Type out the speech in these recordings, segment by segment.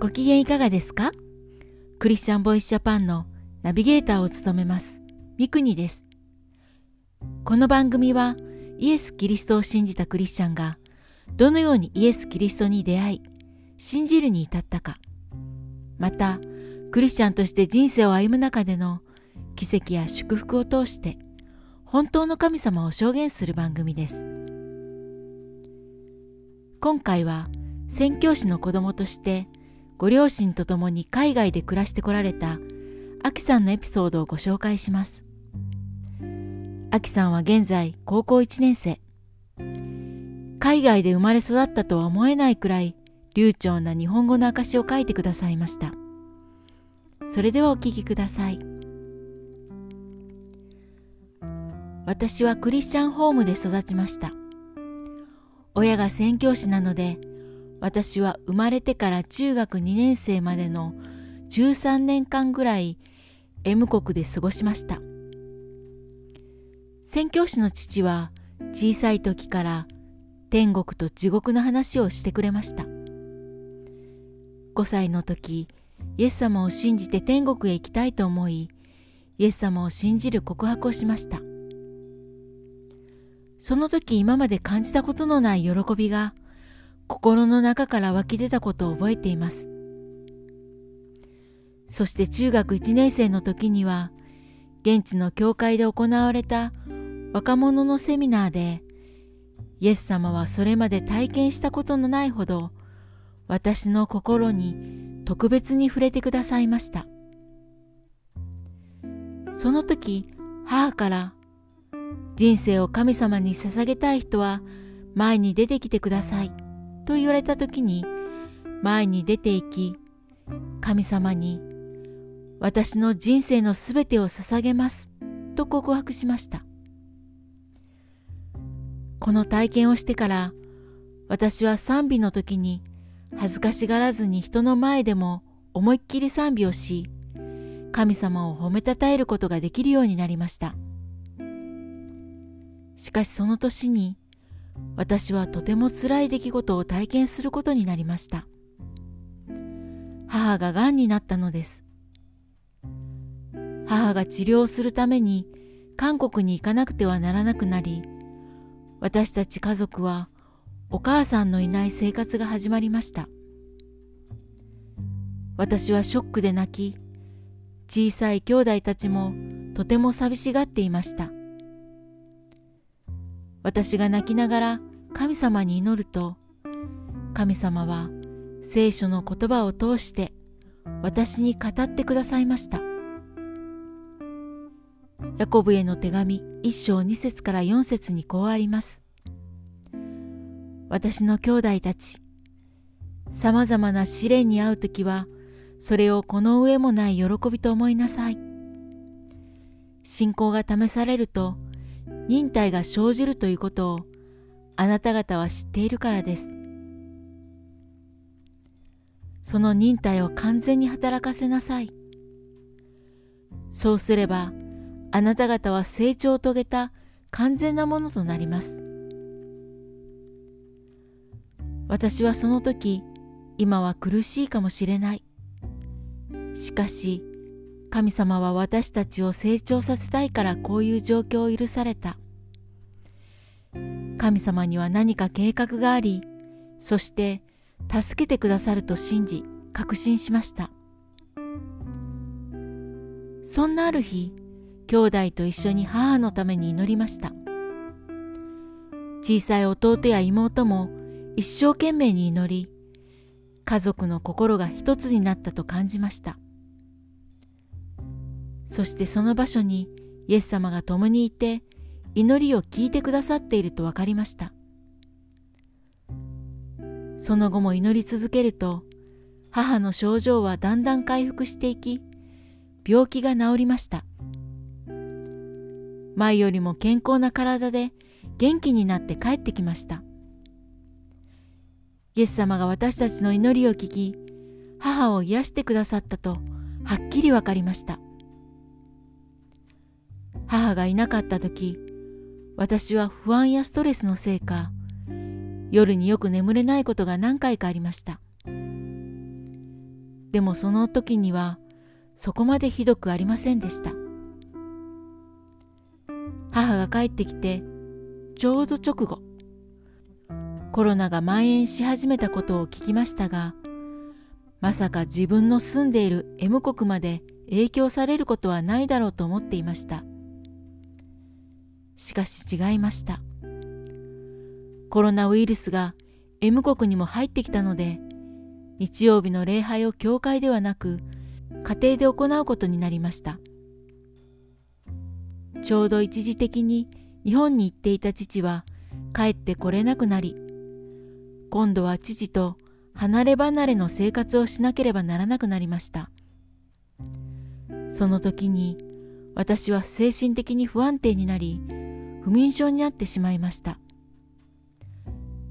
ご機嫌いかがですか？クリスチャンボイスジャパンのナビゲーターを務めますミクニです。この番組はイエス・キリストを信じたクリスチャンがどのようにイエス・キリストに出会い信じるに至ったかまたクリスチャンとして人生を歩む中での奇跡や祝福を通して本当の神様を証言する番組です今回は宣教師の子供としてご両親と共に海外で暮らしてこられたアキさんのエピソードをご紹介します。アキさんは現在高校1年生。海外で生まれ育ったとは思えないくらい流暢な日本語の証を書いてくださいました。それではお聞きください。私はクリスチャンホームで育ちました。親が宣教師なので私は生まれてから中学2年生までの13年間ぐらい M 国で過ごしました。宣教師の父は小さい時から天国と地獄の話をしてくれました。5歳の時イエス様を信じて天国へ行きたいと思いイエス様を信じる告白をしました。その時今まで感じたことのない喜びが心の中から湧き出たことを覚えています。そして中学1年生の時には現地の教会で行われた若者のセミナーでイエス様はそれまで体験したことのないほど私の心に特別に触れてくださいました。その時母から人生を神様に捧げたい人は前に出てきてくださいと言われた時に前に出て行き神様に私の人生のすべてを捧げますと告白しましたこの体験をしてから私は賛美の時に恥ずかしがらずに人の前でも思いっきり賛美をし神様を褒めたたえることができるようになりました。しかしその年に私はとても辛い出来事を体験することになりました。母ががんになったのです。母が治療するために韓国に行かなくてはならなくなり私たち家族はお母さんのいない生活が始まりました。私はショックで泣き小さい兄弟たちもとても寂しがっていました。私が泣きながら神様に祈ると神様は聖書の言葉を通して私に語ってくださいました。ヤコブへの手紙一章二節から四節にこうあります。私の兄弟たちさまざまな試練に遭う時はそれをこの上もない喜びと思いなさい。信仰が試されると忍耐が生じるということをあなた方は知っているからです。その忍耐を完全に働かせなさい。そうすればあなた方は成長を遂げた完全なものとなります。私はその時今は苦しいかもしれない。しかし神様は私たちを成長させたいからこういう状況を許された。神様には何か計画があり、そして助けてくださると信じ、確信しました。そんなある日、兄弟と一緒に母のために祈りました。小さい弟や妹も一生懸命に祈り、家族の心が一つになったと感じました。そしてその場所にイエス様が共にいて祈りを聞いてくださっていると分かりました。その後も祈り続けると母の症状はだんだん回復していき病気が治りました。前よりも健康な体で元気になって帰ってきました。イエス様が私たちの祈りを聞き母を癒してくださったとはっきり分かりました。母がいなかった時私は不安やストレスのせいか夜によく眠れないことが何回かありました。でもその時にはそこまでひどくありませんでした。母が帰ってきてちょうど直後コロナが蔓延し始めたことを聞きましたがまさか自分の住んでいる M 国まで影響されることはないだろうと思っていました。しかし違いました。コロナウイルスが M 国にも入ってきたので日曜日の礼拝を教会ではなく家庭で行うことになりました。ちょうど一時的に日本に行っていた父は帰ってこれなくなり今度は父と離れ離れの生活をしなければならなくなりました。その時に私は精神的に不安定になり不眠症になってしまいました。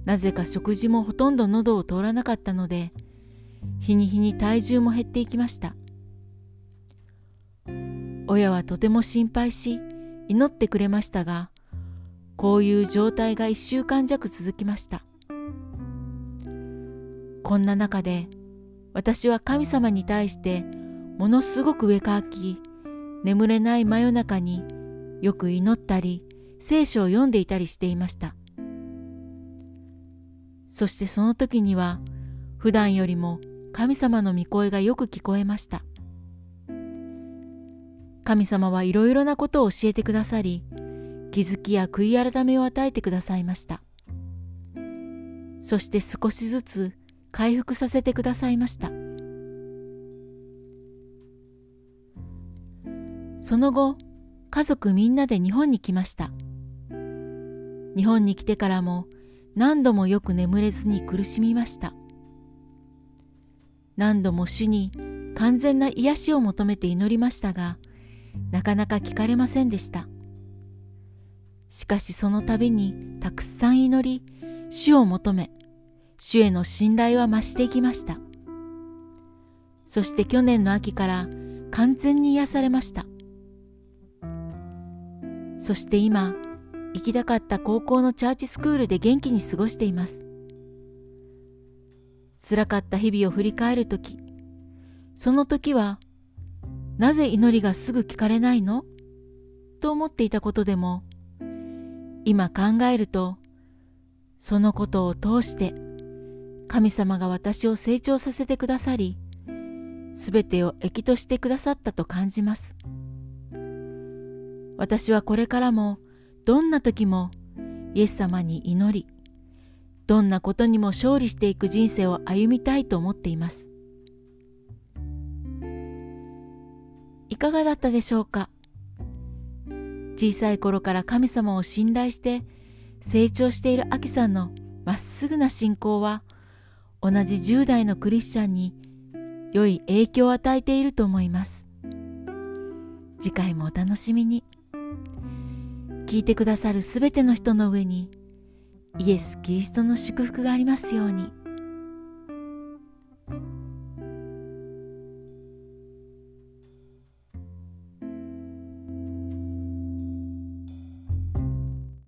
なぜか食事もほとんど喉を通らなかったので日に日に体重も減っていきました。親はとても心配し祈ってくれましたがこういう状態が1週間弱続きました。こんな中で私は神様に対してものすごく上かき眠れない真夜中によく祈ったり聖書を読んでいたりしていました。そしてその時には普段よりも神様の御声がよく聞こえました。神様はいろいろなことを教えてくださり気づきや悔い改めを与えてくださいました。そして少しずつ回復させてくださいました。その後家族みんなで日本に来ました。日本に来てからも何度もよく眠れずに苦しみました。何度も主に完全な癒しを求めて祈りましたがなかなか聞かれませんでした。しかしその度にたくさん祈り主を求め主への信頼は増していきました。そして去年の秋から完全に癒されました。そして今行きたかった高校のチャーチスクールで元気に過ごしています。辛かった日々を振り返る時その時はなぜ祈りがすぐ聞かれないの？と思っていたことでも今考えるとそのことを通して神様が私を成長させてくださりすべてを益としてくださったと感じます。私はこれからもどんな時もイエス様に祈りどんなことにも勝利していく人生を歩みたいと思っています。いかがだったでしょうか？小さい頃から神様を信頼して成長しているアキさんのまっすぐな信仰は同じ10代のクリスチャンに良い影響を与えていると思います。次回もお楽しみに。聞いてくださるすべての人の上にイエス・キリストの祝福がありますように。